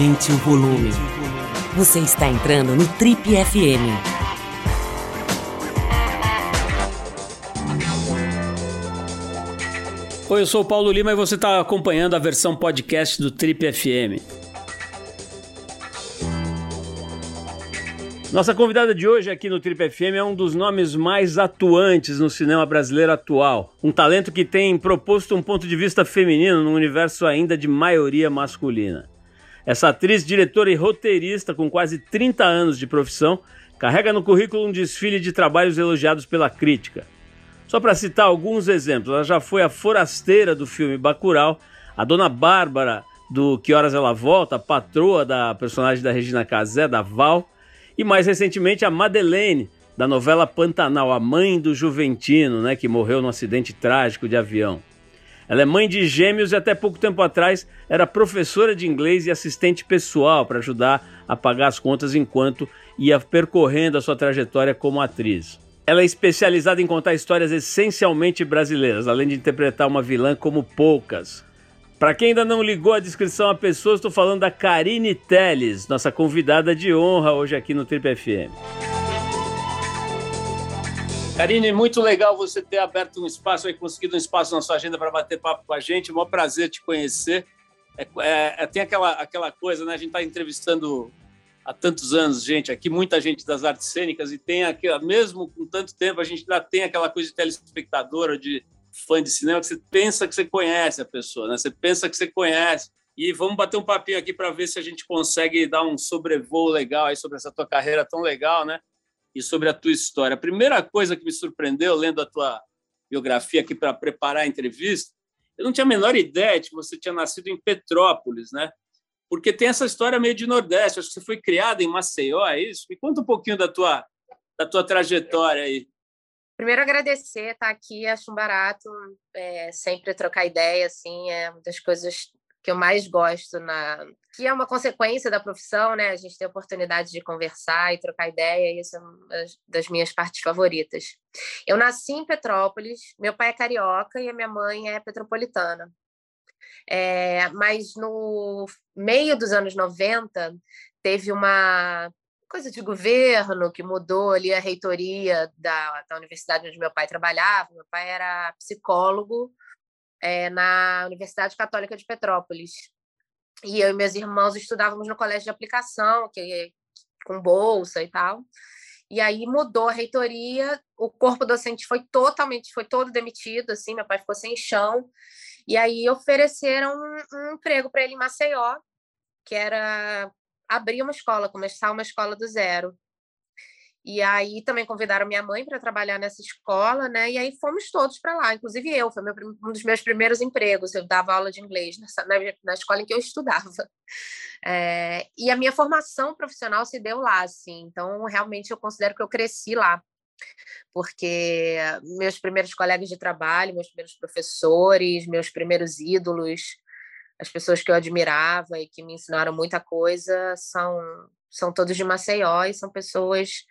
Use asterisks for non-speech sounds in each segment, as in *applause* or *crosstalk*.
Aumente o volume. Você está entrando no Trip FM. Oi, eu sou o Paulo Lima e você está acompanhando a versão podcast do Trip FM. Nossa convidada de hoje aqui no Trip FM é um dos nomes mais atuantes no cinema brasileiro atual. Um talento que tem proposto um ponto de vista feminino num universo ainda de maioria masculina. Essa atriz, diretora e roteirista com quase 30 anos de profissão, carrega no currículo um desfile de trabalhos elogiados pela crítica. Só para citar alguns exemplos, ela já foi a forasteira do filme Bacurau, a dona Bárbara do Que Horas Ela Volta, a patroa da personagem da Regina Casé, da Val, e mais recentemente a Madeleine, da novela Pantanal, a mãe do Juventino, né, que morreu num acidente trágico de avião. Ela é mãe de gêmeos e até pouco tempo atrás era professora de inglês e assistente pessoal para ajudar a pagar as contas enquanto ia percorrendo a sua trajetória como atriz. Ela é especializada em contar histórias essencialmente brasileiras, além de interpretar uma vilã como poucas. Para quem ainda não ligou a descrição à pessoa, estou falando da Karine Teles, nossa convidada de honra hoje aqui no Trip FM. Karine, muito legal você ter aberto um espaço e conseguido um espaço na sua agenda para bater papo com a gente. É um prazer te conhecer. É, é, é, tem aquela, aquela coisa, né? A gente está entrevistando há tantos anos, gente, aqui muita gente das artes cênicas e tem aqui, mesmo com tanto tempo, a gente ainda tem aquela coisa de telespectadora, de fã de cinema que você pensa que você conhece a pessoa, né? Você pensa que você conhece. E vamos bater um papinho aqui para ver se a gente consegue dar um sobrevoo legal aí sobre essa tua carreira tão legal, né? E sobre a tua história. A primeira coisa que me surpreendeu lendo a tua biografia aqui para preparar a entrevista, eu não tinha a menor ideia de que você tinha nascido em Petrópolis, né? Porque tem essa história meio de Nordeste. Acho que você foi criada em Maceió, é isso? Me conta um pouquinho da tua da tua trajetória aí. Primeiro, agradecer estar aqui, acho um barato, é, sempre trocar ideia, assim, é uma das coisas que eu mais gosto, na que é uma consequência da profissão, né? A gente tem a oportunidade de conversar e trocar ideia, e isso é uma das minhas partes favoritas. Eu nasci em Petrópolis, meu pai é carioca e a minha mãe é petropolitana. É, mas no meio dos anos 90, teve uma coisa de governo que mudou ali a reitoria da, da universidade onde meu pai trabalhava. Meu pai era psicólogo é, na Universidade Católica de Petrópolis. E eu e meus irmãos estudávamos no colégio de aplicação, que com bolsa e tal. E aí mudou a reitoria, o corpo docente foi totalmente, foi todo demitido, assim, meu pai ficou sem chão. E aí ofereceram um, um emprego para ele em Maceió, que era abrir uma escola, começar uma escola do zero. E aí também convidaram minha mãe para trabalhar nessa escola, né? E aí fomos todos para lá, inclusive eu, foi meu, um dos meus primeiros empregos. Eu dava aula de inglês nessa, na, na, escola em que eu estudava. *laughs* É, e a minha formação profissional se deu lá, assim. Então, realmente, eu considero que eu cresci lá, porque meus primeiros colegas de trabalho, meus primeiros professores, meus primeiros ídolos, as pessoas que eu admirava e que me ensinaram muita coisa são, são todos de Maceió e são pessoas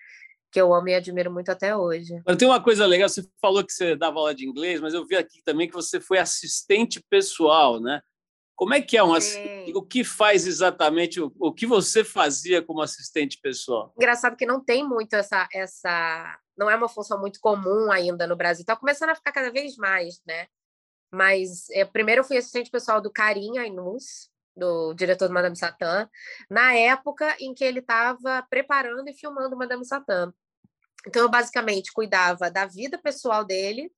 que eu amo e admiro muito até hoje. Mas tem uma coisa legal, você falou que você dava aula de inglês, mas eu vi aqui também que você foi assistente pessoal, né? Como é que é um assistente? O que faz exatamente o, o que você fazia como assistente pessoal? Engraçado que não tem muito essa essa não é uma função muito comum ainda no Brasil. Está começando a ficar cada vez mais, né? Mas é, primeiro eu fui assistente pessoal do Karim Ainus, do diretor do Madame Satã, na época em que ele estava preparando e filmando Madame Satã. Então, eu basicamente cuidava da vida pessoal dele,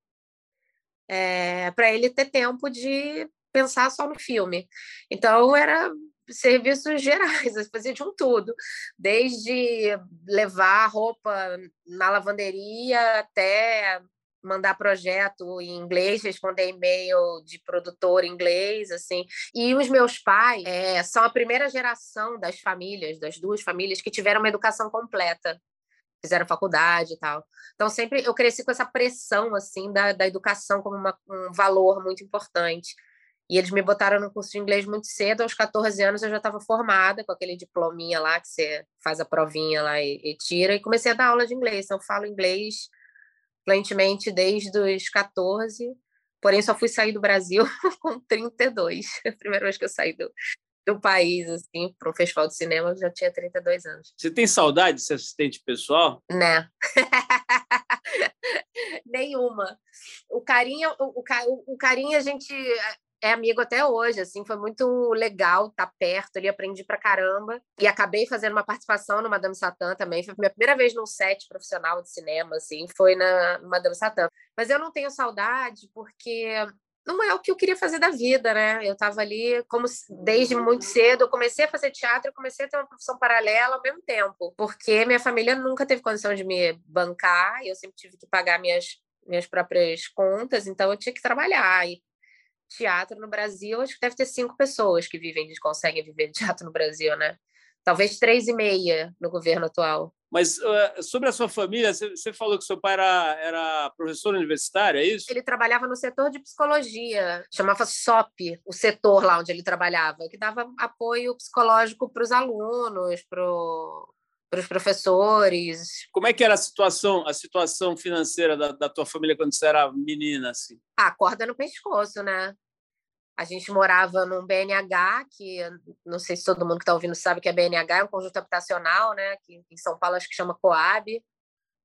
é, para ele ter tempo de pensar só no filme. Então, era serviços gerais, *laughs* eu fazia de um tudo, desde levar roupa na lavanderia até mandar projeto em inglês, responder e-mail de produtor em inglês, assim. E os meus pais é, são a primeira geração das famílias, das duas famílias, que tiveram uma educação completa. Fizeram faculdade e tal. Então, sempre eu cresci com essa pressão, assim, da, da educação como uma, um valor muito importante. E eles me botaram no curso de inglês muito cedo, aos 14 anos eu já estava formada com aquele diplominha lá que você faz a provinha lá e, e, tira, e comecei a dar aula de inglês. Então, eu falo inglês fluentemente desde os 14, porém só fui sair do Brasil *laughs* com 32, a primeira vez que eu saí do, do país, assim, para um festival de cinema, eu já tinha 32 anos. Você tem saudade de ser assistente pessoal? Né. *laughs* Nenhuma. O carinho, o, o, o carinho a gente é amigo até hoje, assim, foi muito legal estar tá perto ali, aprendi pra caramba. E acabei fazendo uma participação no Madame Satã também, foi a minha primeira vez num set profissional de cinema, assim, foi na Madame Satã. Mas eu não tenho saudade porque não é o que eu queria fazer da vida, né? Eu estava ali, como desde muito cedo, eu comecei a fazer teatro, eu comecei a ter uma profissão paralela ao mesmo tempo, porque minha família nunca teve condição de me bancar, eu sempre tive que pagar minhas minhas próprias contas, então eu tinha que trabalhar. E teatro no Brasil, acho que deve ter cinco pessoas que vivem, que conseguem viver de teatro no Brasil, né? Talvez três e meia no governo atual. Mas uh, sobre a sua família, você falou que seu pai era, era professor universitário, é isso? Ele trabalhava no setor de psicologia, chamava SOP, o setor lá onde ele trabalhava, que dava apoio psicológico para os alunos, para para os professores. Como é que era a situação, a situação financeira da, da tua família quando você era menina? Assim? Ah, corda no pescoço, né? A gente morava num BNH, que não sei se todo mundo que está ouvindo sabe que é BNH, é um conjunto habitacional, né? Que em São Paulo acho que chama Coab,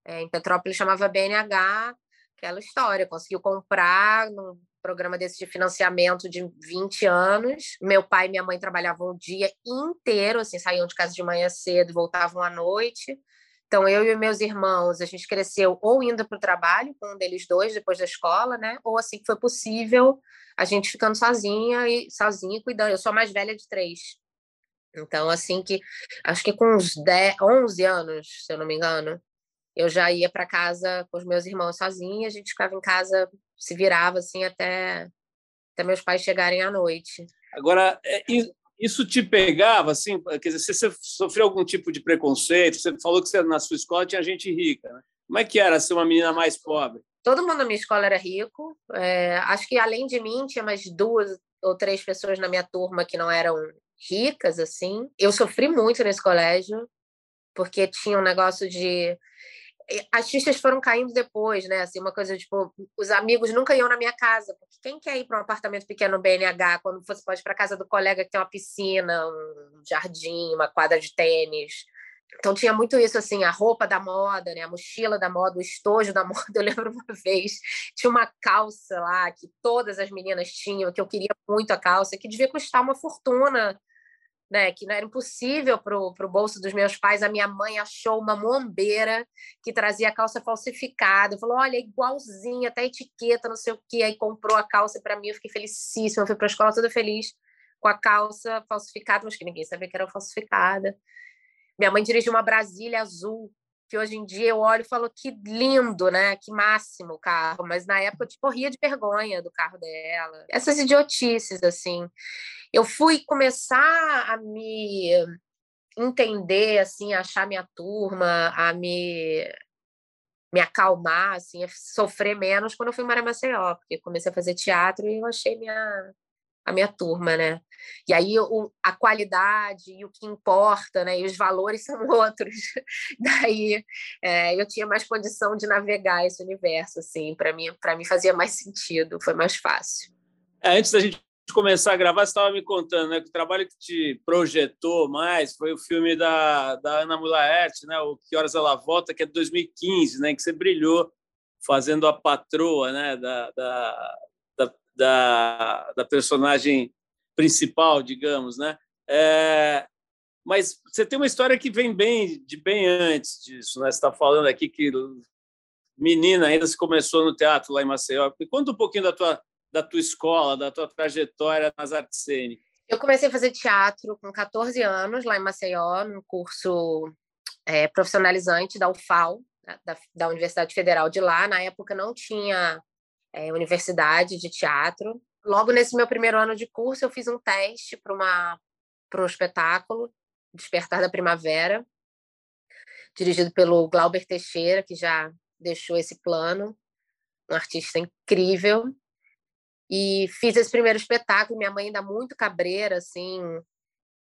é, em Petrópolis chamava BNH, aquela história, conseguiu comprar num programa desse de financiamento de 20 anos. Meu pai e minha mãe trabalhavam o dia inteiro, assim, saíam de casa de manhã cedo voltavam à noite. Então, eu e meus irmãos, a gente cresceu ou indo para o trabalho, com um deles dois, depois da escola, né? Ou assim que foi possível, a gente ficando sozinha e sozinha cuidando. Eu sou a mais velha de três. Então, assim que, acho que com uns 10, 11 anos, se eu não me engano, eu já ia para casa com os meus irmãos sozinha, a gente ficava em casa se virava assim até, até meus pais chegarem à noite. Agora, é, isso te pegava, assim, quer dizer, você sofreu algum tipo de preconceito? Você falou que você, na sua escola tinha gente rica, né? Como é que era ser uma menina mais pobre? Todo mundo na minha escola era rico. É, acho que além de mim tinha mais duas ou três pessoas na minha turma que não eram ricas, assim. Eu sofri muito nesse colégio, porque tinha um negócio de as fichas foram caindo depois, né? Assim, uma coisa tipo, os amigos nunca iam na minha casa, porque quem quer ir para um apartamento pequeno no BNH quando você pode ir para casa do colega que tem uma piscina, um jardim, uma quadra de tênis? Então tinha muito isso assim, a roupa da moda, né? A mochila da moda, o estojo da *laughs* moda. Eu lembro uma vez tinha uma calça lá que todas as meninas tinham, que eu queria muito a calça, que devia custar uma fortuna né, que não era impossível para o bolso dos meus pais. A minha mãe achou uma mombeira que trazia calça falsificada. Falou: olha, é igualzinha, até etiqueta, não sei o quê. Aí comprou a calça para mim, eu fiquei felicíssima. Eu fui para a escola toda feliz com a calça falsificada, mas que ninguém sabia que era falsificada. Minha mãe dirigiu uma Brasília azul, que hoje em dia eu olho e falo que lindo, né? Que máximo o carro. Mas na época eu tipo, corria de vergonha do carro dela. Essas idiotices, assim eu fui começar a me entender, assim, a achar minha turma, a me me acalmar, assim, a sofrer menos quando eu fui em Maceió, porque comecei a fazer teatro e eu achei minha a minha turma, né? E aí o, a qualidade e o que importa, né? E os valores *laughs* são outros. Daí é, eu tinha mais condição de navegar esse universo, assim, para mim, para mim fazia mais sentido, foi mais fácil. É, antes da gente começar a gravar, você estava me contando né, que o trabalho que te projetou mais foi o filme da, da Ana Mulaert, né, o Que Horas Ela Volta, que é de 2015, né, que você brilhou fazendo a patroa né, da, da, da, da personagem principal, digamos. Né? É, mas você tem uma história que vem bem de bem antes disso. Né? Você está falando aqui que menina ainda se começou no teatro lá em Maceió. Conta um pouquinho da tua da tua escola, da tua trajetória nas artes cênicas? Eu comecei a fazer teatro com 14 anos, lá em Maceió, num curso é, profissionalizante da UFAL, da, da, Universidade Federal de lá. Na época não tinha é, universidade de teatro. Logo nesse meu primeiro ano de curso, eu fiz um teste para uma para um espetáculo, Despertar da Primavera, dirigido pelo Glauber Teixeira, que já deixou esse plano, um artista incrível. E fiz esse primeiro espetáculo, minha mãe ainda muito cabreira, assim,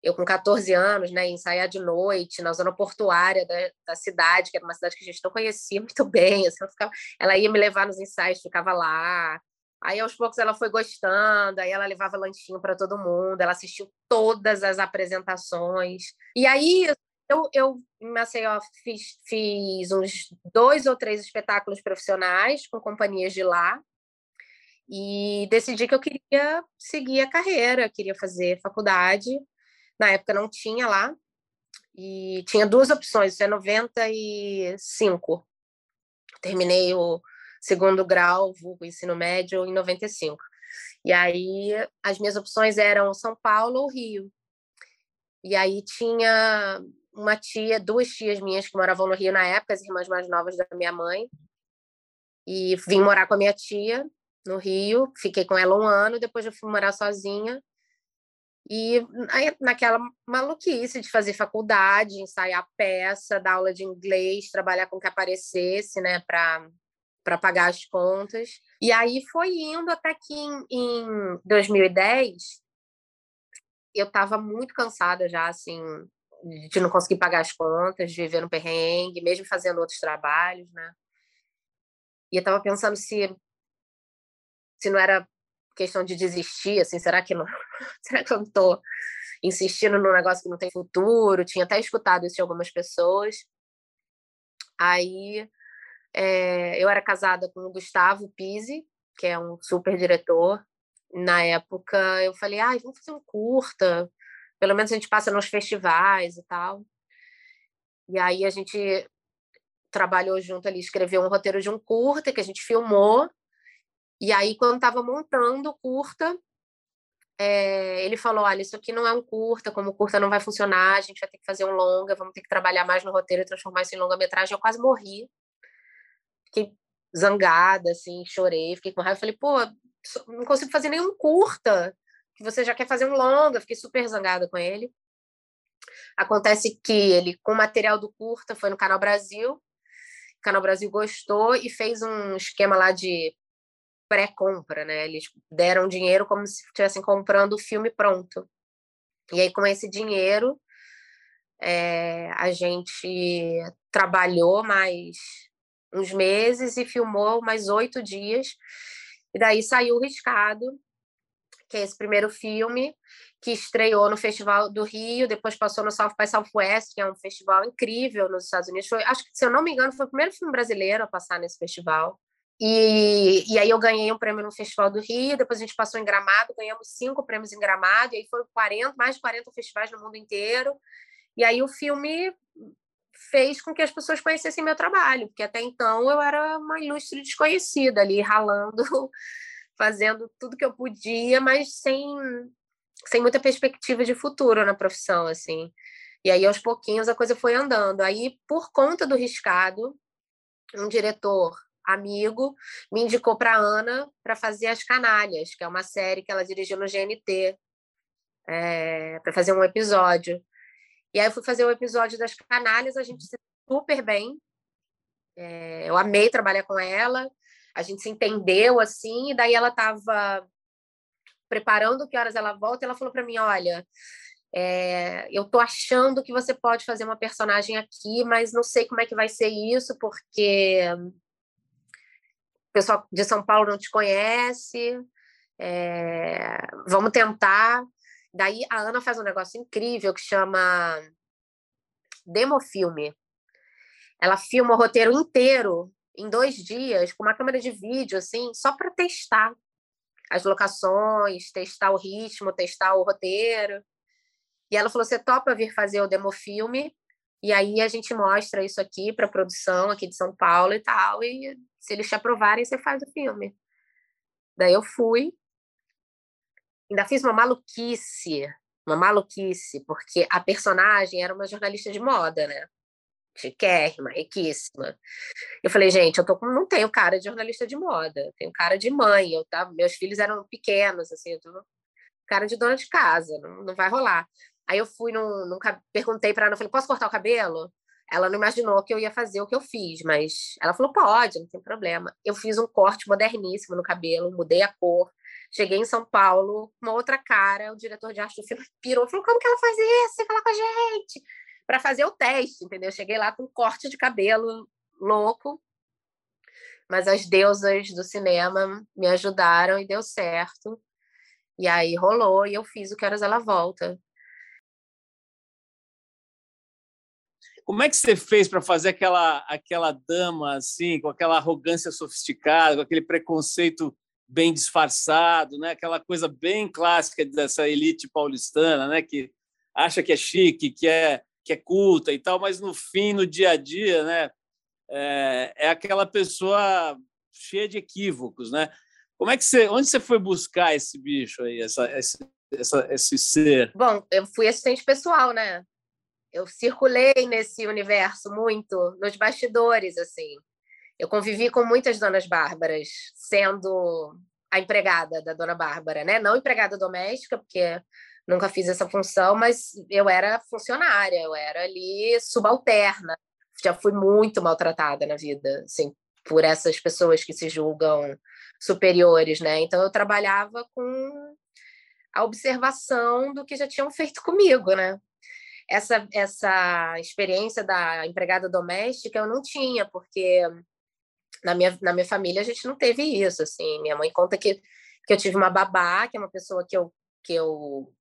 eu com 14 anos, né, ensaiar de noite na zona portuária da, da, cidade, que era uma cidade que a gente não conhecia *laughs* muito bem, assim, ficava, ela ia me levar nos ensaios, ficava lá, Aí, aos poucos, ela foi gostando, aí ela levava lanchinho para todo mundo, ela assistiu todas as apresentações. E aí, eu, eu em Maceió, fiz, fiz uns dois ou três espetáculos profissionais com companhias de lá, e decidi que eu queria seguir a carreira, queria fazer faculdade. Na época não tinha lá, e tinha duas opções, isso é 95. Terminei o segundo grau, vulgo ensino médio, em 95. E aí as minhas opções eram São Paulo ou Rio. E aí tinha uma tia, duas tias minhas que moravam no Rio na época, as irmãs mais novas da minha mãe. E vim morar com a minha tia no Rio, fiquei com ela um ano, depois eu fui morar sozinha. E naquela maluquice de fazer faculdade, ensaiar peça, dar aula de inglês, trabalhar com o que aparecesse, né, para pagar as contas. E aí foi indo até que em, em 2010 eu estava muito cansada já, assim, de não conseguir pagar as contas, de viver no perrengue, mesmo fazendo outros trabalhos, né? E eu estava pensando se se não era questão de desistir, assim, será que não, *laughs* será que eu não estou insistindo num negócio que não tem futuro? Tinha até escutado isso de algumas pessoas. Aí é, eu era casada com o Gustavo Pise, que é um super diretor. Na época eu falei, ah, vamos fazer um curta, pelo menos a gente passa nos festivais e tal. E aí a gente trabalhou junto ali, escreveu um roteiro de um curta que a gente filmou. E aí, quando estava montando o curta, é, ele falou: Olha, isso aqui não é um curta, como curta não vai funcionar, a gente vai ter que fazer um longa, vamos ter que trabalhar mais no roteiro e transformar isso em longa-metragem. Eu quase morri, fiquei zangada, assim, chorei, fiquei com raiva. Falei, pô, não consigo fazer nenhum curta, que você já quer fazer um longa. Fiquei super zangada com ele. Acontece que ele, com o material do curta, foi no Canal Brasil. O Canal Brasil gostou e fez um esquema lá de pré-compra, né? Eles deram dinheiro como se estivessem comprando o filme pronto. E aí, com esse dinheiro, é, a gente trabalhou mais uns meses e filmou mais oito dias. E daí saiu o Riscado, que é esse primeiro filme, que estreou no Festival do Rio, depois passou no South by Southwest, que é um festival incrível nos Estados Unidos. Foi, acho que, se eu não me engano, foi o primeiro filme brasileiro a passar nesse festival. E, e aí eu ganhei um prêmio no Festival do Rio, depois a gente passou em Gramado, ganhamos cinco prêmios em Gramado, e aí foram 40, mais de 40 festivais no mundo inteiro. E aí o filme fez com que as pessoas conhecessem meu trabalho, porque até então eu era uma ilustre desconhecida ali, ralando, *laughs* fazendo tudo que eu podia, mas sem, sem muita perspectiva de futuro na profissão, assim. E aí, aos pouquinhos, a coisa foi andando. Aí, por conta do riscado, um diretor amigo me indicou para Ana para fazer As Canalhas, que é uma série que ela dirigiu no GNT, é, para fazer um episódio. E aí eu fui fazer o episódio das canalhas, a gente se super bem. É, eu amei trabalhar com ela, a gente se entendeu assim, e daí ela estava preparando que horas ela volta, e ela falou para mim, olha, é, eu tô achando que você pode fazer uma personagem aqui, mas não sei como é que vai ser isso, porque pessoal de São Paulo não te conhece, é, vamos tentar. Daí a Ana faz um negócio incrível que chama demofilme. Ela filma o roteiro inteiro em dois dias com uma câmera de vídeo, assim, só para testar as locações, testar o ritmo, testar o roteiro. E ela falou: você topa vir fazer o demofilme? E aí a gente mostra isso aqui para a produção aqui de São Paulo e tal. E se eles te aprovarem, você faz o filme. Daí eu fui, ainda fiz uma maluquice, uma maluquice, porque a personagem era uma jornalista de moda, né? Chiquérrima, riquíssima. Eu falei, gente, eu tô com, não tenho cara de jornalista de moda, tenho cara de mãe. Eu tava, meus filhos eram pequenos, assim, eu tô cara de dona de casa, não, não vai rolar. Aí eu fui, num, num perguntei para ela, falei, posso cortar o cabelo? Ela não imaginou que eu ia fazer o que eu fiz, mas ela falou, pode, não tem problema. Eu fiz um corte moderníssimo no cabelo, mudei a cor, Cheguei em São Paulo, uma outra cara, o diretor de arte do filme pirou, falou: como que ela faz isso? Você fala com a gente? Para fazer o teste, entendeu? Cheguei lá com um corte de cabelo louco. mas as deusas do cinema me ajudaram e deu certo. E aí rolou e eu fiz o Que Horas Ela Volta. Como é que você fez para fazer aquela, aquela dama assim, com aquela arrogância sofisticada, com aquele preconceito bem disfarçado, né? Aquela coisa bem clássica dessa elite paulistana, né? Que acha que é chique, que é que é culta e tal, mas no fim, no dia a dia, né? É, é aquela pessoa cheia de equívocos, né? Como é que você, onde você foi buscar esse bicho aí, essa, esse, essa, esse ser? Bom, eu fui assistente pessoal, né? Eu circulei nesse universo muito, nos bastidores, assim. Eu convivi com muitas donas bárbaras, sendo a empregada da dona Bárbara, né? Não empregada doméstica, porque nunca fiz essa função, mas eu era funcionária, eu era ali subalterna. Já fui muito maltratada na vida, assim, por essas pessoas que se julgam superiores, né? Então eu trabalhava com a observação do que já tinham feito comigo, né? Essa essa experiência da empregada doméstica eu não tinha, porque na minha, na minha família a gente não teve isso, assim. Minha mãe conta que, que eu tive uma babá, que é uma pessoa que eu, que eu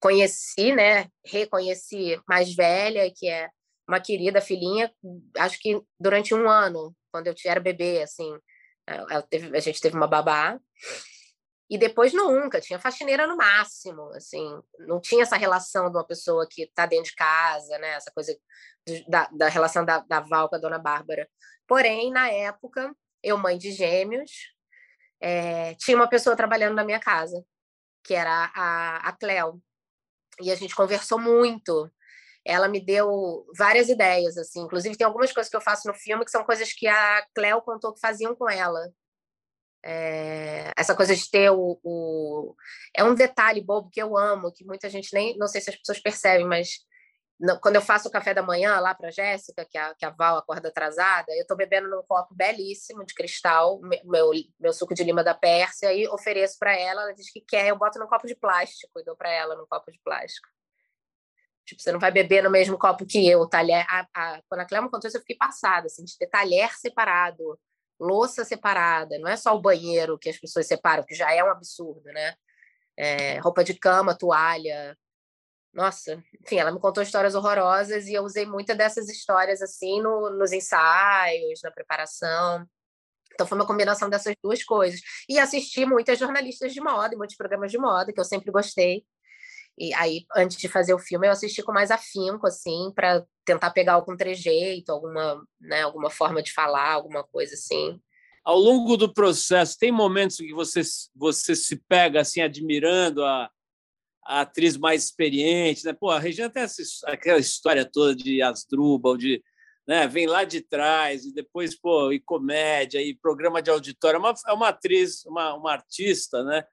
conheci, né? Reconheci mais velha, que é uma querida filhinha, acho que durante um ano, quando eu era bebê, assim, teve, a gente teve uma babá. E depois nunca, tinha faxineira no máximo, assim, não tinha essa relação de uma pessoa que está dentro de casa, né? Essa coisa da, da relação da, da Val com a dona Bárbara. Porém, na época, eu, mãe de gêmeos, é, tinha uma pessoa trabalhando na minha casa, que era a, a Cleo. E a gente conversou muito. Ela me deu várias ideias, assim. Inclusive, tem algumas coisas que eu faço no filme que são coisas que a Cleo contou que faziam com ela. É, essa coisa de ter o, o, É um detalhe bobo que eu amo, que muita gente nem. Não sei se as pessoas percebem, mas quando eu faço o café da manhã lá para Jéssica, que a, que a Val acorda atrasada, eu estou bebendo num copo belíssimo de cristal, meu, meu suco de lima da Pérsia, e ofereço para ela. Ela diz que quer, eu boto num copo de plástico e dou para ela num copo de plástico. Tipo, você não vai beber no mesmo copo que eu. Talher, a, a, quando a Clema contou isso, eu fiquei passada, assim, de ter talher separado, louça separada. Não é só o banheiro que as pessoas separam, que já é um absurdo, né? É, roupa de cama, toalha, nossa, enfim, ela me contou histórias horrorosas e eu usei muitas dessas histórias assim no, nos ensaios, na preparação. Então foi uma combinação dessas duas coisas. E assisti muitas jornalistas de moda muitos programas de moda que eu sempre gostei. E aí, antes de fazer o filme, eu assisti com mais afinco, assim, para tentar pegar algum trejeito, alguma, né, alguma forma de falar, alguma coisa assim. Ao longo do processo, tem momentos que você, você se pega assim admirando a, a atriz mais experiente, né? Pô, a Regina tem essa, aquela história toda de Asdrubal, de né? vem lá de trás e depois pô, e comédia e programa de auditório. É uma, é uma atriz, uma, uma artista, né?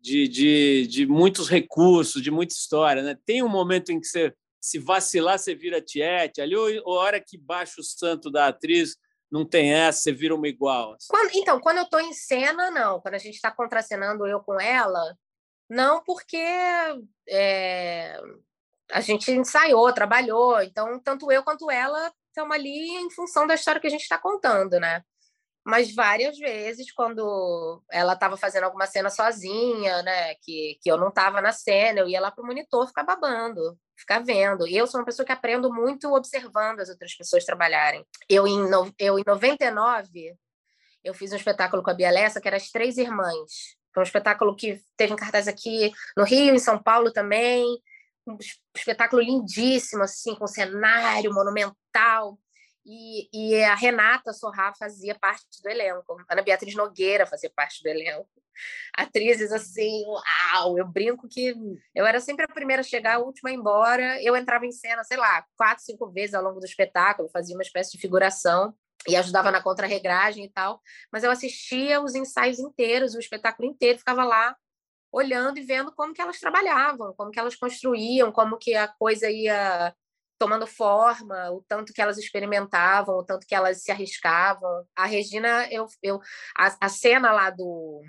De, de, de muitos recursos, de muita história, né? Tem um momento em que você se vacilar, você vira tiete, ali, ou, ou a hora que baixa o santo da atriz, não tem essa, você vira uma igual. Assim. Quando, então, quando eu estou em cena, não. Quando a gente está contracenando eu com ela, não, porque é, a gente ensaiou, trabalhou, então tanto eu quanto ela estamos ali em função da história que a gente está contando, né? Mas várias vezes, quando ela estava fazendo alguma cena sozinha, né? Que, que eu não estava na cena, eu ia lá para o monitor ficar babando, ficar vendo. E eu sou uma pessoa que aprendo muito observando as outras pessoas trabalharem. Eu, em, no, eu, em 99, eu fiz um espetáculo com a Bia Lessa, que era As Três Irmãs. Foi um espetáculo que teve em cartaz aqui no Rio, em São Paulo também. Um espetáculo lindíssimo, assim, com cenário monumental. E, e a Renata Sorrá fazia parte do elenco. Ana Beatriz Nogueira fazia parte do elenco. Atrizes assim, uau! Eu brinco que eu era sempre a primeira a chegar, a última a ir embora. Eu entrava em cena, sei lá, quatro, cinco vezes ao longo do espetáculo, fazia uma espécie de figuração e ajudava na contra-regragem e tal, mas eu assistia os ensaios inteiros, o espetáculo inteiro, ficava lá olhando e vendo como que elas trabalhavam, como que elas construíam, como que a coisa ia tomando forma, o tanto que elas experimentavam, o tanto que elas se arriscavam. A Regina, eu, eu a, a cena lá do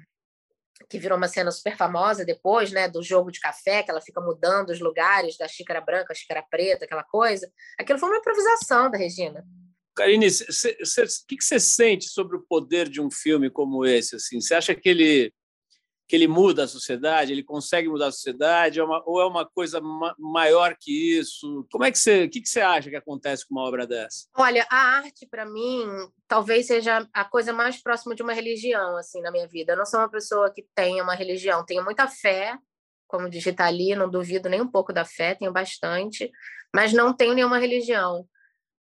que virou uma cena super famosa depois, né, do jogo de café, que ela fica mudando os lugares da xícara branca, xícara preta, aquela coisa. Aquilo foi uma improvisação da Regina Karine, o que, você sente sobre o poder de um filme como esse? Assim? Você acha que ele, que ele muda a sociedade? Ele consegue mudar a sociedade? É uma, ou é uma coisa ma maior que isso? Como é que você, o que, que você acha que acontece com uma obra dessa? Olha, a arte, para mim, talvez seja a coisa mais próxima de uma religião assim na minha vida. Eu não sou uma pessoa que tenha uma religião. Tenho muita fé, como digital ali, não duvido nem um pouco da fé, tenho bastante, mas não tenho nenhuma religião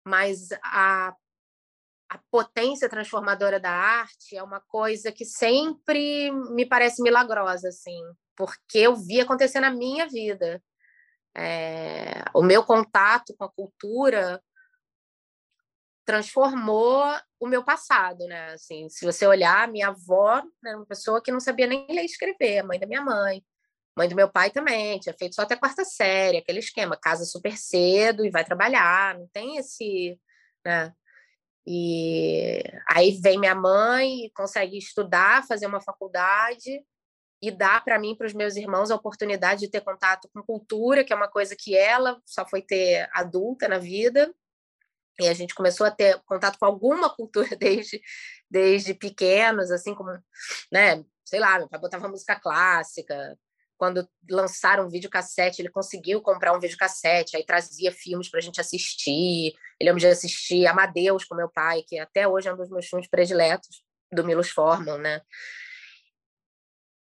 mas a, a potência transformadora da arte é uma coisa que sempre me parece milagrosa, assim, porque eu vi acontecer na minha vida. É, o meu contato com a cultura transformou o meu passado, né? Assim, se você olhar, minha avó era uma pessoa que não sabia nem ler e escrever, mãe da minha mãe. Mãe do meu pai também, tinha feito só até quarta série, aquele esquema, casa super cedo e vai trabalhar, não tem esse, né? E aí vem minha mãe, consegue estudar, fazer uma faculdade e dá para mim, para os meus irmãos, a oportunidade de ter contato com cultura, que é uma coisa que ela só foi ter adulta na vida. E a gente começou a ter contato com alguma cultura *laughs* desde, desde pequenos, assim como, né, sei lá, meu pai botava música clássica, quando lançaram um videocassete, ele conseguiu comprar um videocassete, aí trazia filmes para a gente assistir. Eu lembro de assistir Amadeus com meu pai, que até hoje é um dos meus filmes prediletos, do Milos Forman, né?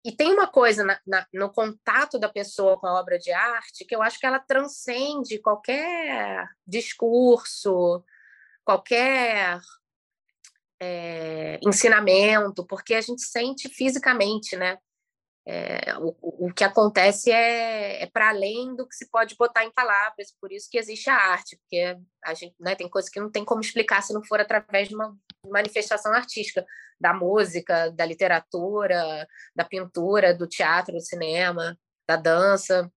E tem uma coisa na, na, no contato da pessoa com a obra de arte que eu acho que ela transcende qualquer discurso, qualquer é, ensinamento, porque a gente sente fisicamente, né? É, o, o que acontece é, é para além do que se pode botar em palavras, por isso que existe a arte, porque a gente né, tem coisas que não tem como explicar se não for através de uma manifestação artística, da música, da literatura, da pintura, do teatro, do cinema, da dança.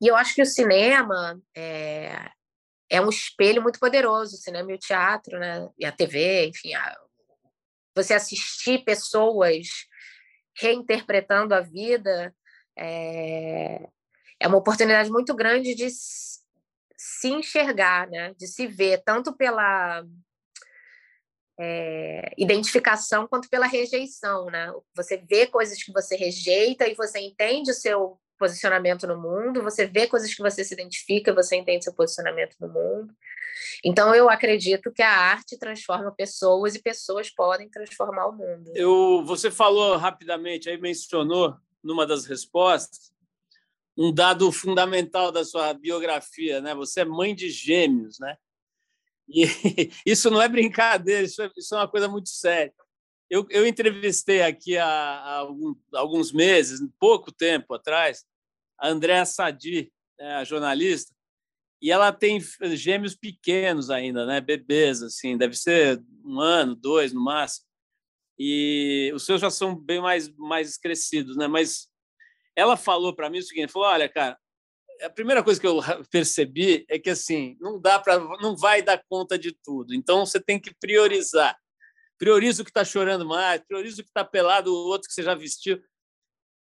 E eu acho que o cinema é, é um espelho muito poderoso, o cinema e o teatro, né? e a TV, enfim, a, você assistir pessoas reinterpretando a vida, é, é uma oportunidade muito grande de se enxergar, né? de se ver, tanto pela é, identificação quanto pela rejeição. Né? Você vê coisas que você rejeita e você entende o seu posicionamento no mundo, você vê coisas que você se identifica, você entende seu posicionamento no mundo. Então, eu acredito que a arte transforma pessoas e pessoas podem transformar o mundo. Eu, você falou rapidamente, aí mencionou numa das respostas, um dado fundamental da sua biografia, né? Você é mãe de gêmeos, né? E *laughs* isso não é brincadeira, isso é, isso é uma coisa muito séria. Eu, eu entrevistei aqui há, há alguns meses, pouco tempo atrás, a Andréa Sadi, né, a jornalista, e ela tem gêmeos pequenos ainda, né? Bebês, assim, deve ser um ano, dois no máximo. E os seus já são bem mais, mais crescidos, né? Mas ela falou para mim o seguinte: falou, olha, cara, a primeira coisa que eu percebi é que assim não dá para, não vai dar conta de tudo. Então você tem que priorizar. Prioriza o que está chorando mais, prioriza o que está pelado, o outro que você já vestiu.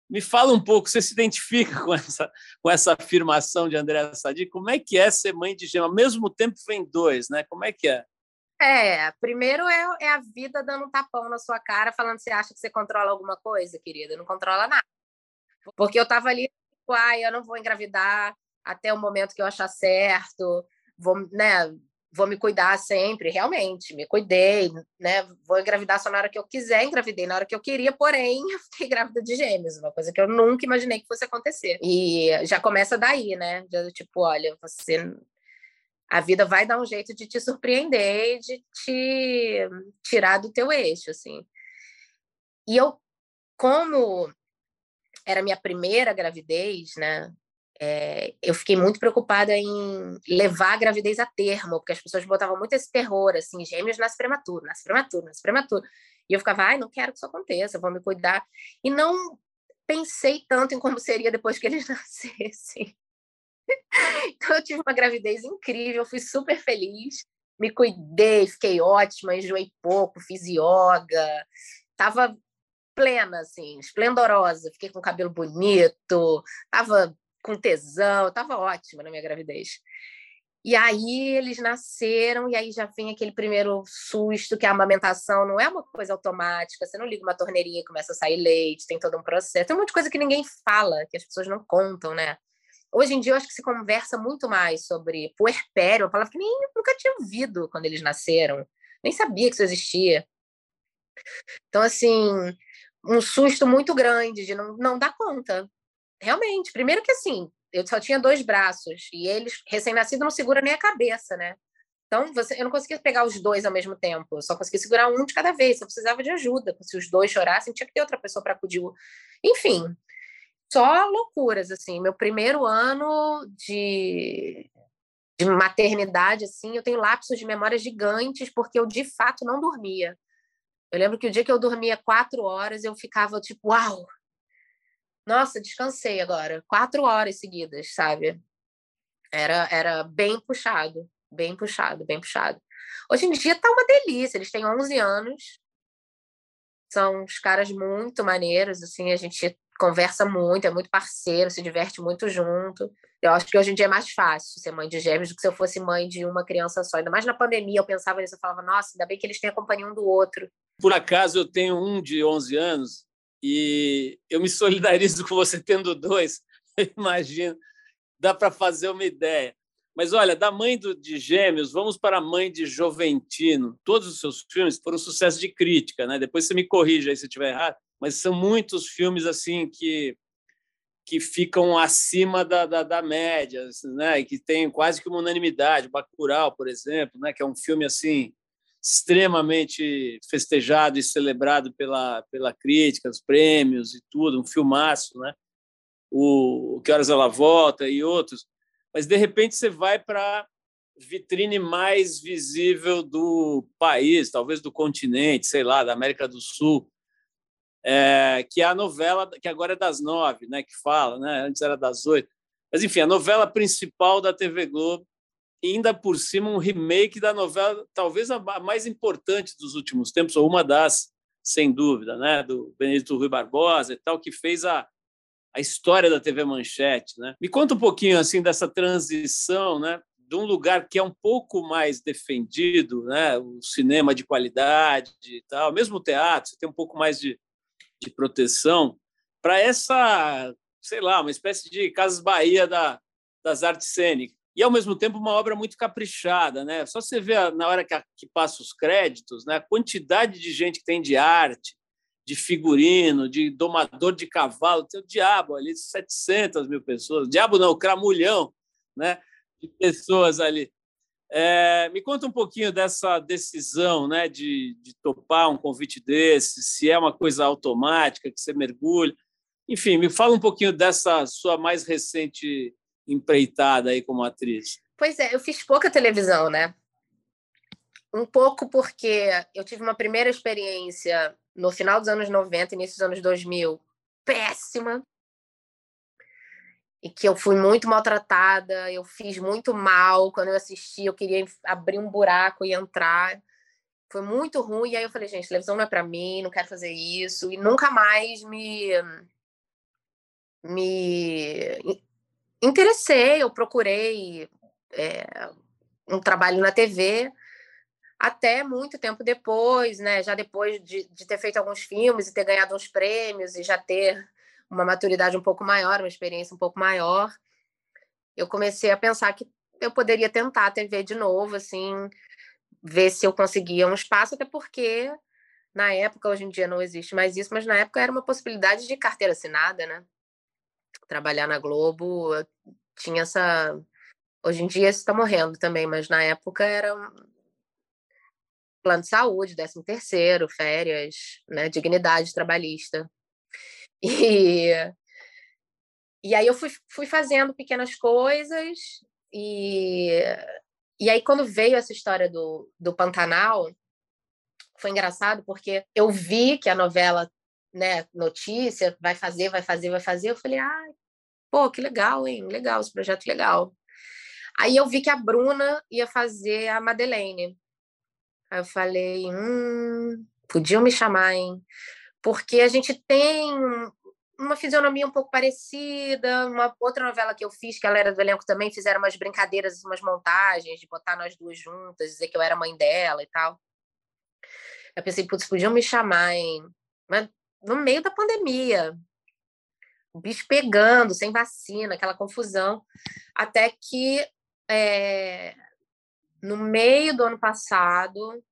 Me fala um pouco, você se identifica com essa, com essa afirmação de André Sadi? Como é que é ser mãe de gêmeo? Ao mesmo tempo vem dois, né? Como é que é? É, primeiro é, é a vida dando um tapão na sua cara, falando que você acha que você controla alguma coisa, querida. Não controla nada. Porque eu estava ali, tipo, ai, eu não vou engravidar até o momento que eu achar certo, vou, né, vou me cuidar sempre, realmente, me cuidei, né? Vou engravidar só na hora que eu quiser, engravidei na hora que eu queria, porém, *laughs* eu fiquei grávida de gêmeos, uma coisa que eu nunca imaginei que fosse acontecer. E já começa daí, né? Já, tipo, olha, você a vida vai dar um jeito de te surpreender, de te tirar do teu eixo, assim. E eu, como era minha primeira gravidez, né? É, eu fiquei muito preocupada em levar a gravidez a termo, porque as pessoas botavam muito esse terror, assim, gêmeos nasce prematuro, nasce prematuro, nasce prematuro. E eu ficava, ai, não quero que isso aconteça, vou me cuidar. E não pensei tanto em como seria depois que eles *laughs* nascessem. então eu tive uma gravidez incrível, fui super feliz, me cuidei, fiquei ótima, enjoei pouco, fiz yoga, tava plena, assim, esplendorosa, fiquei com cabelo bonito, tava com tesão, estava ótima na minha gravidez. E aí eles nasceram, e aí já vem aquele primeiro susto, que a amamentação não é uma coisa automática, você não liga uma torneirinha e começa a sair leite, tem todo um processo. Tem um monte de coisa que ninguém fala, que as pessoas não contam, né? Hoje em dia eu acho que se conversa muito mais sobre puerpério, uma palavra que nem nunca tinha ouvido quando eles nasceram, nem sabia que isso existia. Então, assim, um susto muito grande de não, não dar conta. Realmente. Primeiro que, assim, eu só tinha dois braços e eles, recém-nascido, não segura nem a cabeça, né? Então, você, eu não conseguia pegar os dois ao mesmo tempo, eu só conseguia segurar um de cada vez. Eu precisava de ajuda. Se os dois chorassem, tinha que ter outra pessoa para acudir. Enfim, só loucuras, assim. Meu primeiro ano de, de maternidade, assim, eu tenho lapsos de memória gigantes, porque eu, de fato, não dormia. Eu lembro que o dia que eu dormia quatro horas, eu ficava tipo, uau! Nossa, descansei agora. Quatro horas seguidas, sabe? Era, era bem puxado, bem puxado, bem puxado. Hoje em dia tá uma delícia. Eles têm 11 anos. São uns caras muito maneiros, assim, a gente conversa muito, é muito parceiro, se diverte muito junto. Eu acho que hoje em dia é mais fácil ser mãe de gêmeos do que se eu fosse mãe de uma criança só. Ainda mais na pandemia, eu pensava nisso, eu falava, nossa, ainda bem que eles têm a companhia um do outro. Por acaso, eu tenho um de 11 anos e eu me solidarizo *laughs* com você tendo dois, imagino, dá para fazer uma ideia. Mas olha, da mãe do, de Gêmeos, vamos para a mãe de Joventino. Todos os seus filmes foram sucesso de crítica, né? Depois você me corrija aí se eu estiver errado mas são muitos filmes assim que que ficam acima da, da, da média, assim, né? E que tem quase que uma unanimidade. Bacurau, por exemplo, né? Que é um filme assim extremamente festejado e celebrado pela pela crítica, os prêmios e tudo, um filmaço, né? O Que horas ela volta e outros. Mas de repente você vai para vitrine mais visível do país, talvez do continente, sei lá, da América do Sul é, que é a novela que agora é das nove, né, que fala, né, antes era das oito. Mas, enfim, a novela principal da TV Globo, ainda por cima um remake da novela, talvez a mais importante dos últimos tempos, ou uma das, sem dúvida, né, do Benedito Rui Barbosa e tal, que fez a, a história da TV Manchete. Né? Me conta um pouquinho assim dessa transição, né, de um lugar que é um pouco mais defendido, né, o cinema de qualidade e tal, mesmo o teatro, você tem um pouco mais de de proteção para essa, sei lá, uma espécie de Casas Bahia da, das artes cênicas. E, ao mesmo tempo, uma obra muito caprichada. Né? Só você vê, na hora que, a, que passa os créditos, né? a quantidade de gente que tem de arte, de figurino, de domador de cavalo, tem o diabo ali, 700 mil pessoas. Diabo não, cramulhão né? de pessoas ali. É, me conta um pouquinho dessa decisão né, de, de topar um convite desse, se é uma coisa automática, que você mergulha. Enfim, me fala um pouquinho dessa sua mais recente empreitada aí como atriz. Pois é, eu fiz pouca televisão, né? Um pouco porque eu tive uma primeira experiência no final dos anos 90, início dos anos 2000, péssima, e que eu fui muito maltratada, eu fiz muito mal quando eu assisti, eu queria abrir um buraco e entrar. Foi muito ruim, e aí eu falei, gente, televisão não é para mim, não quero fazer isso, e nunca mais me me interessei, eu procurei é, um trabalho na TV até muito tempo depois, né? Já depois de, de ter feito alguns filmes e ter ganhado uns prêmios e já ter uma maturidade um pouco maior, uma experiência um pouco maior, eu comecei a pensar que eu poderia tentar a TV de novo, assim, ver se eu conseguia um espaço, até porque na época, hoje em dia não existe mais isso, mas na época era uma possibilidade de carteira assinada, né? Trabalhar na Globo tinha essa. Hoje em dia isso está morrendo também, mas na época era um plano de saúde, décimo terceiro, férias, né? dignidade trabalhista. *laughs* E, e aí eu fui, fui fazendo pequenas coisas e, e aí quando veio essa história do, do Pantanal, foi engraçado porque eu vi que a novela, né, notícia, vai fazer, vai fazer, vai fazer, eu falei, ah, pô, que legal, hein, legal, esse projeto legal. Aí eu vi que a Bruna ia fazer a Madeleine. Aí eu falei, hum, podiam me chamar, hein? porque a gente tem uma fisionomia um pouco parecida. Uma outra novela que eu fiz, que ela era do elenco também, fizeram umas brincadeiras, umas montagens, de botar nós duas juntas, dizer que eu era mãe dela e tal. Eu pensei, putz, podiam me chamar, hein? Mas no meio da pandemia, o bicho pegando, sem vacina, aquela confusão, até que é, no meio do ano passado,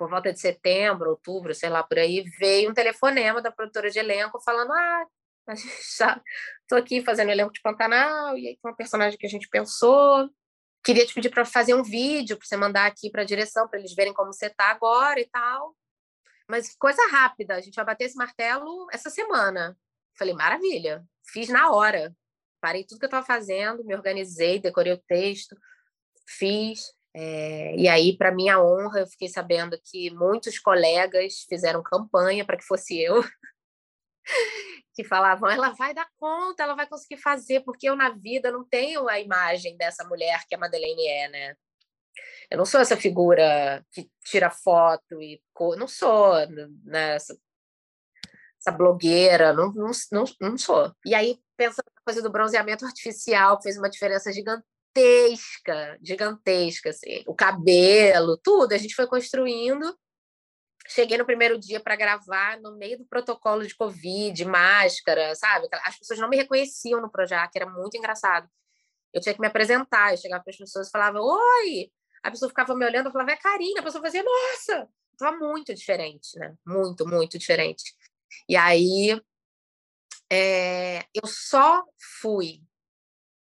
por volta de setembro, outubro, sei lá por aí, veio um telefonema da produtora de elenco falando: ah, a gente já estou aqui fazendo elenco de Pantanal, e aí tem uma personagem que a gente pensou. Queria te pedir para fazer um vídeo, para você mandar aqui para a direção, para eles verem como você está agora e tal. Mas coisa rápida, a gente vai bater esse martelo essa semana. Falei, maravilha, fiz na hora. Parei tudo que eu estava fazendo, me organizei, decorei o texto, fiz. É, e aí, para minha honra, eu fiquei sabendo que muitos colegas fizeram campanha para que fosse eu. *laughs* que falavam, ela vai dar conta, ela vai conseguir fazer, porque eu na vida não tenho a imagem dessa mulher que a Madeleine é, né? Eu não sou essa figura que tira foto e não sou né, essa, essa blogueira, não, não, não, não sou. E aí, pensando na coisa do bronzeamento artificial, fez uma diferença gigantesca gigantesca, gigantesca, assim. O cabelo, tudo, a gente foi construindo. Cheguei no primeiro dia para gravar no meio do protocolo de Covid, máscara, sabe? As pessoas não me reconheciam no Projac, era muito engraçado. Eu tinha que me apresentar, eu chegava para as pessoas e falava, oi! A pessoa ficava me olhando, eu falava, é Karina, a pessoa fazia, nossa! Estava muito diferente, né? Muito, muito diferente. E aí, é, eu só fui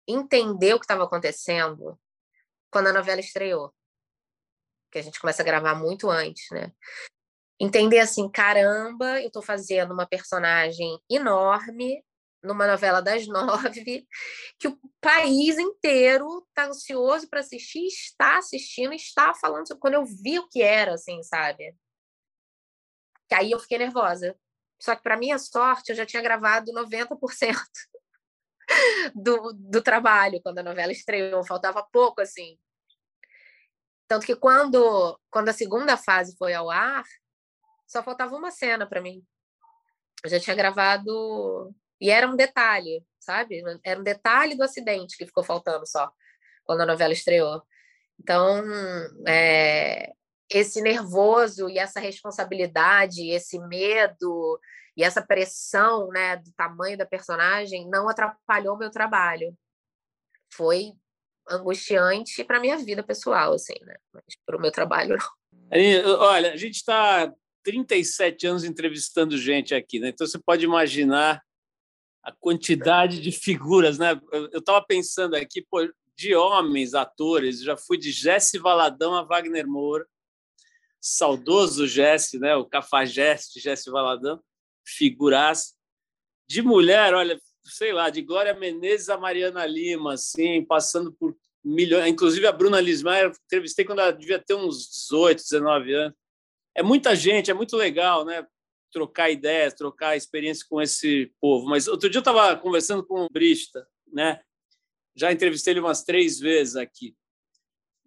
entender o que estava acontecendo quando a novela estreou. Que a gente começa a gravar muito antes, né? Entender assim, caramba, eu estou fazendo uma personagem enorme numa novela das nove, que o país inteiro está ansioso para assistir, está assistindo, está falando sobre. Quando eu vi o que era, assim, sabe? Que aí eu fiquei nervosa. Só que, para minha sorte, eu já tinha gravado 90% *laughs* do, do trabalho quando a novela estreou, faltava pouco assim. Tanto que quando, quando a segunda fase foi ao ar, só faltava uma cena para mim. Eu já tinha gravado e era um detalhe, sabe? Era um detalhe do acidente que ficou faltando só quando a novela estreou. Então, é, esse nervoso e essa responsabilidade, esse medo e essa pressão, né, do tamanho da personagem não atrapalhou meu trabalho. Foi angustiante para minha vida pessoal, assim, né? Mas para o meu trabalho não. Olha, a gente está 37 anos entrevistando gente aqui, né? Então você pode imaginar a quantidade de figuras, né? Eu estava pensando aqui, pô, de homens, atores, já fui de Jesse Valadão a Wagner Moura, saudoso Jesse, né? O cafajeste Jesse Valadão figuras de mulher, olha, sei lá, de Glória Menezes a Mariana Lima, assim, passando por milhões, inclusive a Bruna Lismayer, entrevistei quando ela devia ter uns 18, 19 anos. É muita gente, é muito legal, né? Trocar ideias, trocar experiência com esse povo. Mas outro dia eu estava conversando com o Brista, né? Já entrevistei ele umas três vezes aqui.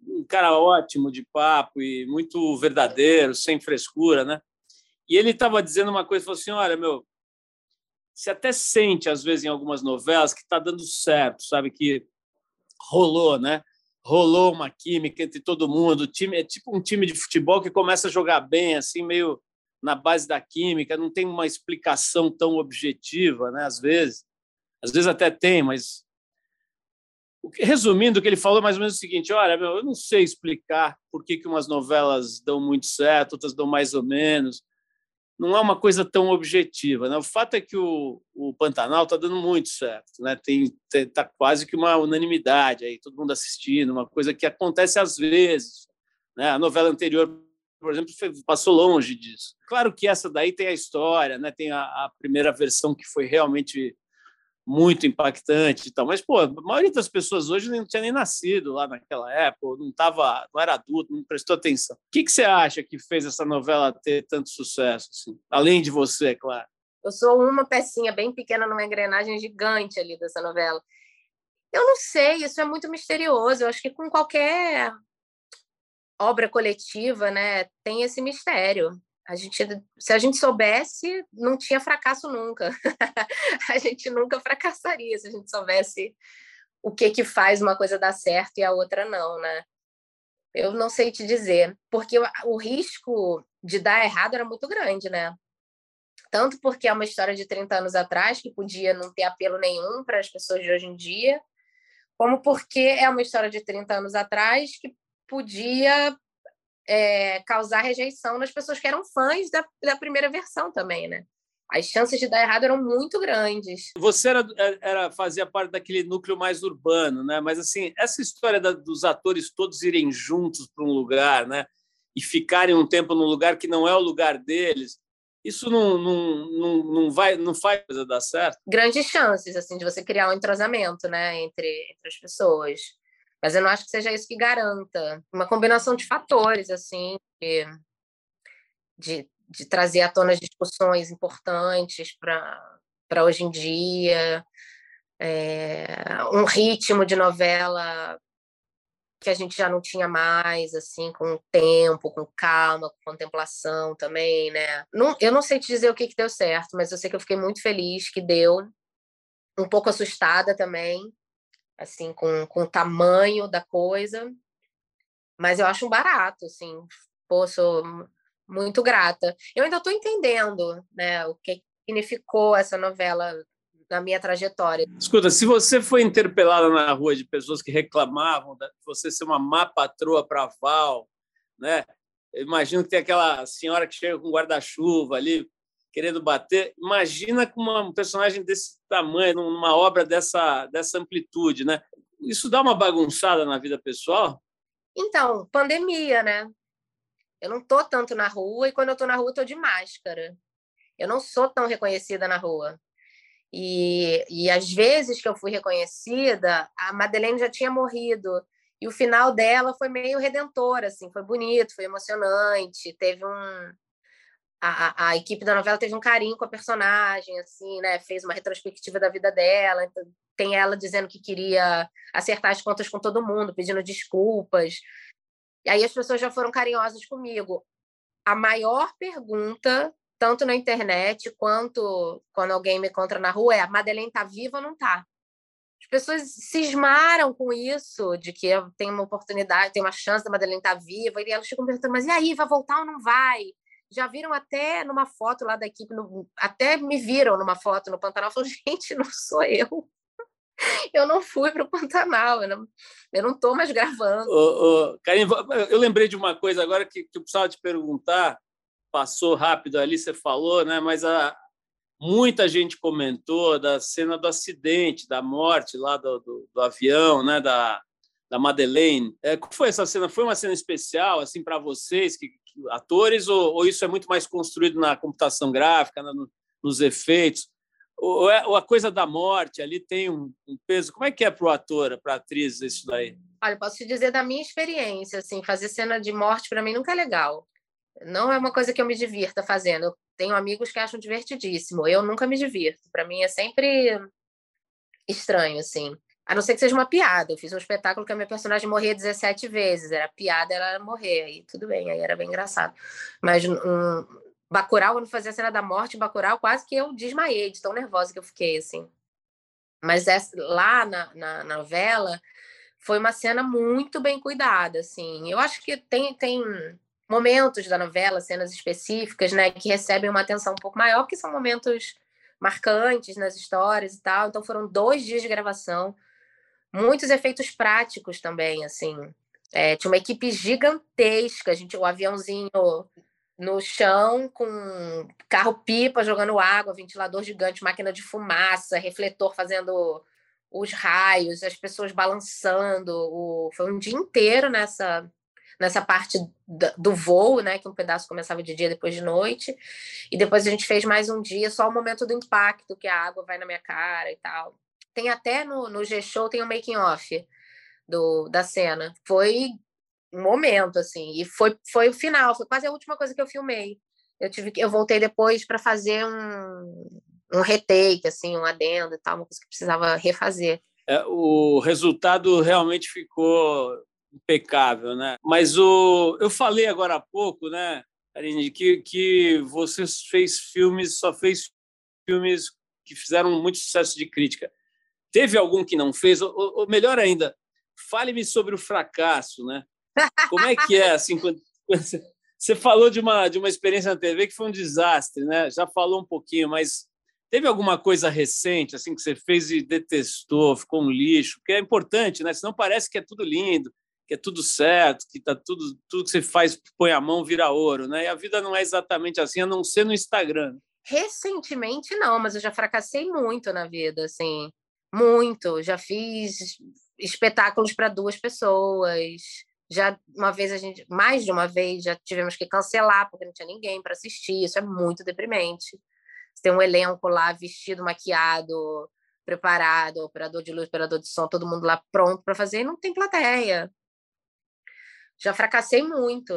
Um cara ótimo de papo e muito verdadeiro, sem frescura, né? E ele estava dizendo uma coisa, falou assim, olha, meu, você até sente, às vezes, em algumas novelas, que está dando certo, sabe? Que rolou, né? Rolou uma química entre todo mundo. O time é tipo um time de futebol que começa a jogar bem, assim, meio na base da química, não tem uma explicação tão objetiva, né? Às vezes, às vezes até tem, mas resumindo, o que ele falou é mais ou menos o seguinte: olha, meu, eu não sei explicar por que, que umas novelas dão muito certo, outras dão mais ou menos não é uma coisa tão objetiva. Né? O fato é que o, o Pantanal está dando muito certo, né? tem está quase que uma unanimidade aí, todo mundo assistindo, uma coisa que acontece às vezes. Né? A novela anterior, por exemplo, passou longe disso. Claro que essa daí tem a história, né? tem a, a primeira versão que foi realmente muito impactante e tal. Mas, pô, a maioria das pessoas hoje não tinha nem nascido lá naquela época, não tava, não era adulto, não prestou atenção. O que, que você acha que fez essa novela ter tanto sucesso, assim? Além de você, é claro. Eu sou uma pecinha bem pequena numa engrenagem gigante ali dessa novela. Eu não sei, isso é muito misterioso. Eu acho que com qualquer obra coletiva, né, tem esse mistério. A gente, se a gente soubesse, não tinha fracasso nunca. *laughs* a gente nunca fracassaria se a gente soubesse o que que faz uma coisa dar certo e a outra não, né? Eu não sei te dizer, porque o, risco de dar errado era muito grande, né? Tanto porque é uma história de 30 anos atrás, que podia não ter apelo nenhum para as pessoas de hoje em dia, como porque é uma história de 30 anos atrás que podia é, causar rejeição nas pessoas que eram fãs da, da primeira versão também, né? As chances de dar errado eram muito grandes. Você era, era fazia parte daquele núcleo mais urbano, né? Mas assim, essa história da, dos atores todos irem juntos para um lugar, né? E ficarem um tempo num lugar que não é o lugar deles, isso não, não, não, não vai não faz coisa dar certo? Grandes chances assim de você criar um entrosamento, né, entre, entre as pessoas. Mas eu não acho que seja isso que garanta. Uma combinação de fatores, assim, de, de, de trazer à tona discussões importantes para hoje em dia, é, um ritmo de novela que a gente já não tinha mais, assim, com tempo, com calma, com contemplação também, né? Não, eu não sei te dizer o que, que deu certo, mas eu sei que eu fiquei muito feliz que deu, um pouco assustada também, assim, com, com o tamanho da coisa. Mas eu acho um barato, assim. Pô, sou muito grata. Eu ainda estou entendendo, né, o que significou essa novela na minha trajetória. Escuta, se você foi interpelada na rua de pessoas que reclamavam de você ser uma má patroa para Val, né? Eu imagino que tem aquela senhora que chega com guarda-chuva ali querendo bater. Imagina com um personagem desse tamanho, numa obra dessa, dessa amplitude, né? Isso dá uma bagunçada na vida pessoal? Então, pandemia, né? Eu não tô tanto na rua e quando eu tô na rua eu tô de máscara. Eu não sou tão reconhecida na rua. E, e às vezes que eu fui reconhecida, a Madeleine já tinha morrido. E o final dela foi meio redentor, assim, foi bonito, foi emocionante, teve um, a, a, equipe da novela teve um carinho com a personagem, assim, né? Fez uma retrospectiva da vida dela. Então, tem ela dizendo que queria acertar as contas com todo mundo, pedindo desculpas. E aí as pessoas já foram carinhosas comigo. A maior pergunta, tanto na internet quanto quando alguém me encontra na rua, é: a Madeleine tá viva ou não tá? As pessoas cismaram com isso, de que tem uma oportunidade, tem uma chance da Madeleine estar tá viva, e elas ficam perguntando: mas e aí, vai voltar ou não vai? Já viram até numa foto lá da equipe, no, até me viram numa foto no Pantanal, *laughs* falaram, gente, não sou eu. Eu não fui para o Pantanal, eu não, eu não mais gravando. Ô, ô, eu lembrei de uma coisa agora que, que eu precisava te perguntar, passou rápido ali, você falou, né? mas a, muita gente comentou da cena do acidente, da morte lá do, do, do avião, né? da, da Madeleine. É, como foi essa cena? Foi uma cena especial assim para vocês que atores ou, ou, isso é muito mais construído na computação gráfica, na, nos efeitos? Ou, é, ou, a coisa da morte ali tem um, um peso? Como é que é para o ator, para a atriz isso daí? Olha, posso te dizer da minha experiência, assim, fazer cena de morte para mim nunca é legal. Não é uma coisa que eu me divirta fazendo. Eu tenho amigos que acham divertidíssimo. Eu nunca me divirto. Para mim é sempre estranho, assim. A não ser que seja uma piada. Eu fiz um espetáculo que a minha personagem morria 17 vezes. Era piada, ela morrer. Aí tudo bem, aí era bem engraçado. Mas um, Bacurau, quando fazia a cena da morte, Bacurau, quase que eu desmaiei de tão nervosa que eu fiquei, assim. Mas essa, lá na, na, na novela, foi uma cena muito bem cuidada, assim. Eu acho que tem, tem momentos da novela, cenas específicas, né, que recebem uma atenção um pouco maior, porque são momentos marcantes nas histórias e tal. Então foram dois dias de gravação muitos efeitos práticos também, assim. É, tinha uma equipe gigantesca, a gente, o aviãozinho no chão com carro-pipa jogando água, ventilador gigante, máquina de fumaça, refletor fazendo os raios, as pessoas balançando. O... Foi um dia inteiro nessa nessa parte do voo, né, que um pedaço começava de dia depois de noite, e depois a gente fez mais um dia só o momento do impacto que a água vai na minha cara e tal. Tem até no, no G-Show, tem o um making off do, da cena. Foi um momento, assim, e foi, foi o final, foi quase a última coisa que eu filmei. Eu tive eu voltei depois para fazer um, um retake, assim, um adendo e tal, uma coisa que precisava refazer. É, o resultado realmente ficou impecável, né? Mas o, eu falei agora há pouco, né? Karine, que, que você fez filmes, só fez filmes que fizeram muito sucesso de crítica. Teve algum que não fez? Ou, ou melhor ainda, fale-me sobre o fracasso, né? Como é que é assim quando, quando você, você falou de uma de uma experiência na TV que foi um desastre, né? Já falou um pouquinho, mas teve alguma coisa recente assim que você fez e detestou, ficou um lixo? Que é importante, né? Senão parece que é tudo lindo, que é tudo certo, que tá tudo tudo que você faz põe a mão vira ouro, né? E a vida não é exatamente assim, a não ser no Instagram. Recentemente não, mas eu já fracassei muito na vida, assim, muito. Já fiz espetáculos para duas pessoas. Já uma vez a gente, mais de uma vez, já tivemos que cancelar porque não tinha ninguém para assistir. Isso é muito deprimente. Tem um elenco lá vestido, maquiado, preparado, operador de luz, operador de som, todo mundo lá pronto para fazer e não tem plateia. Já fracassei muito.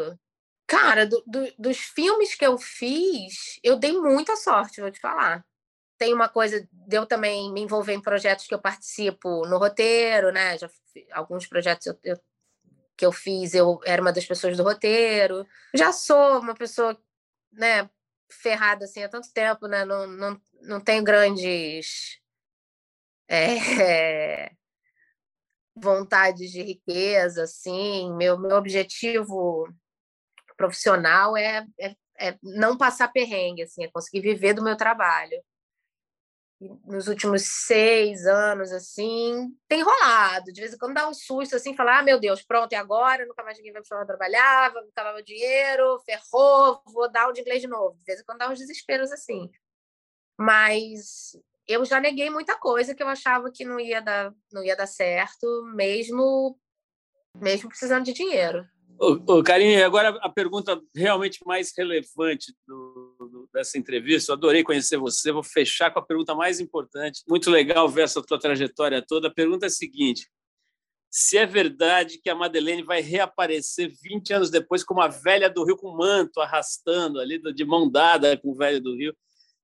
Cara, do, do, dos filmes que eu fiz, eu dei muita sorte, vou te falar. Tem uma coisa de eu também me envolver em projetos que eu participo no roteiro, né? Já, alguns projetos eu, eu, que eu fiz, eu era uma das pessoas do roteiro. Já sou uma pessoa, né, ferrada assim há tanto tempo, né? Não, não, não tenho grandes é, *laughs* vontades de riqueza, assim. Meu, meu objetivo profissional é, é, é, não passar perrengue, assim, é conseguir viver do meu trabalho. Nos últimos seis anos, assim, tem rolado. De vez em quando dá um susto, assim, falar, ah, meu Deus, pronto, e agora? Nunca mais ninguém vai precisar trabalhar, vou acabar meu dinheiro, ferrou, vou dar um de inglês de novo. De vez em quando dá uns desesperos, assim. Mas eu já neguei muita coisa que eu achava que não ia dar, não ia dar certo, mesmo mesmo precisando de dinheiro. Ô, ô, Karine, agora a pergunta realmente mais relevante do, do, dessa entrevista. Eu adorei conhecer você. Vou fechar com a pergunta mais importante. Muito legal ver essa tua trajetória toda. A pergunta é a seguinte: se é verdade que a Madeleine vai reaparecer 20 anos depois como a velha do Rio com manto arrastando ali de mão dada com o velho do Rio,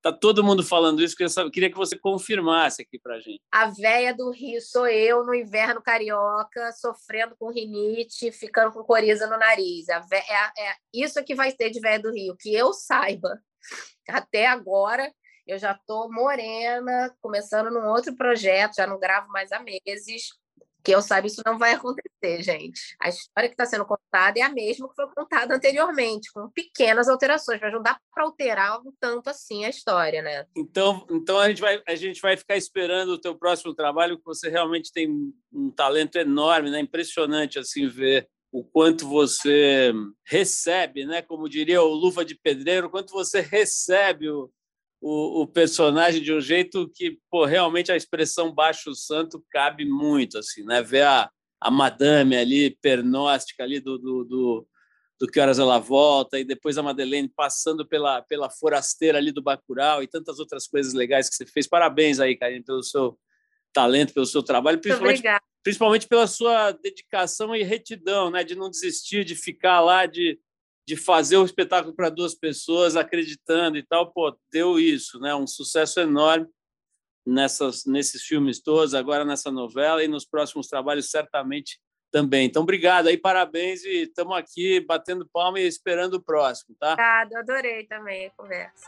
Tá todo mundo falando isso, eu queria que você confirmasse aqui para gente. A véia do Rio sou eu no inverno carioca, sofrendo com rinite, ficando com coriza no nariz. Véia, é, é isso que vai ter de véia do Rio, que eu saiba. Até agora, eu já estou morena, começando num outro projeto, já não gravo mais há meses que eu saiba, isso não vai acontecer, gente. A história que está sendo contada é a mesma que foi contada anteriormente, com pequenas alterações, mas não dá para alterar um tanto assim a história, né? Então, então a, gente vai, a gente vai ficar esperando o teu próximo trabalho, que você realmente tem um talento enorme, né? Impressionante assim ver o quanto você recebe, né? Como diria o Luva de Pedreiro, quanto você recebe o, o, o, personagem de um jeito que, pô, realmente a expressão baixo santo cabe muito, assim, né? Ver a, a madame ali, pernóstica ali do, do, do, do Que Horas Ela Volta, e depois a Madeleine passando pela, pela forasteira ali do Bacurau e tantas outras coisas legais que você fez. Parabéns aí, Karine, pelo seu talento, pelo seu trabalho, principalmente, principalmente pela sua dedicação e retidão, né? De não desistir, de ficar lá, de de fazer o espetáculo para duas pessoas, acreditando e tal, pô, deu isso, né? Um sucesso enorme nessas, nesses filmes todos, agora nessa novela e nos próximos trabalhos certamente também. Então, obrigado aí, parabéns e estamos aqui batendo palma e esperando o próximo, tá? Obrigado, adorei também a conversa.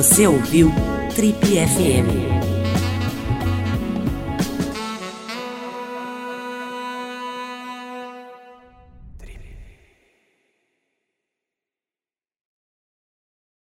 Você ouviu Trip FM.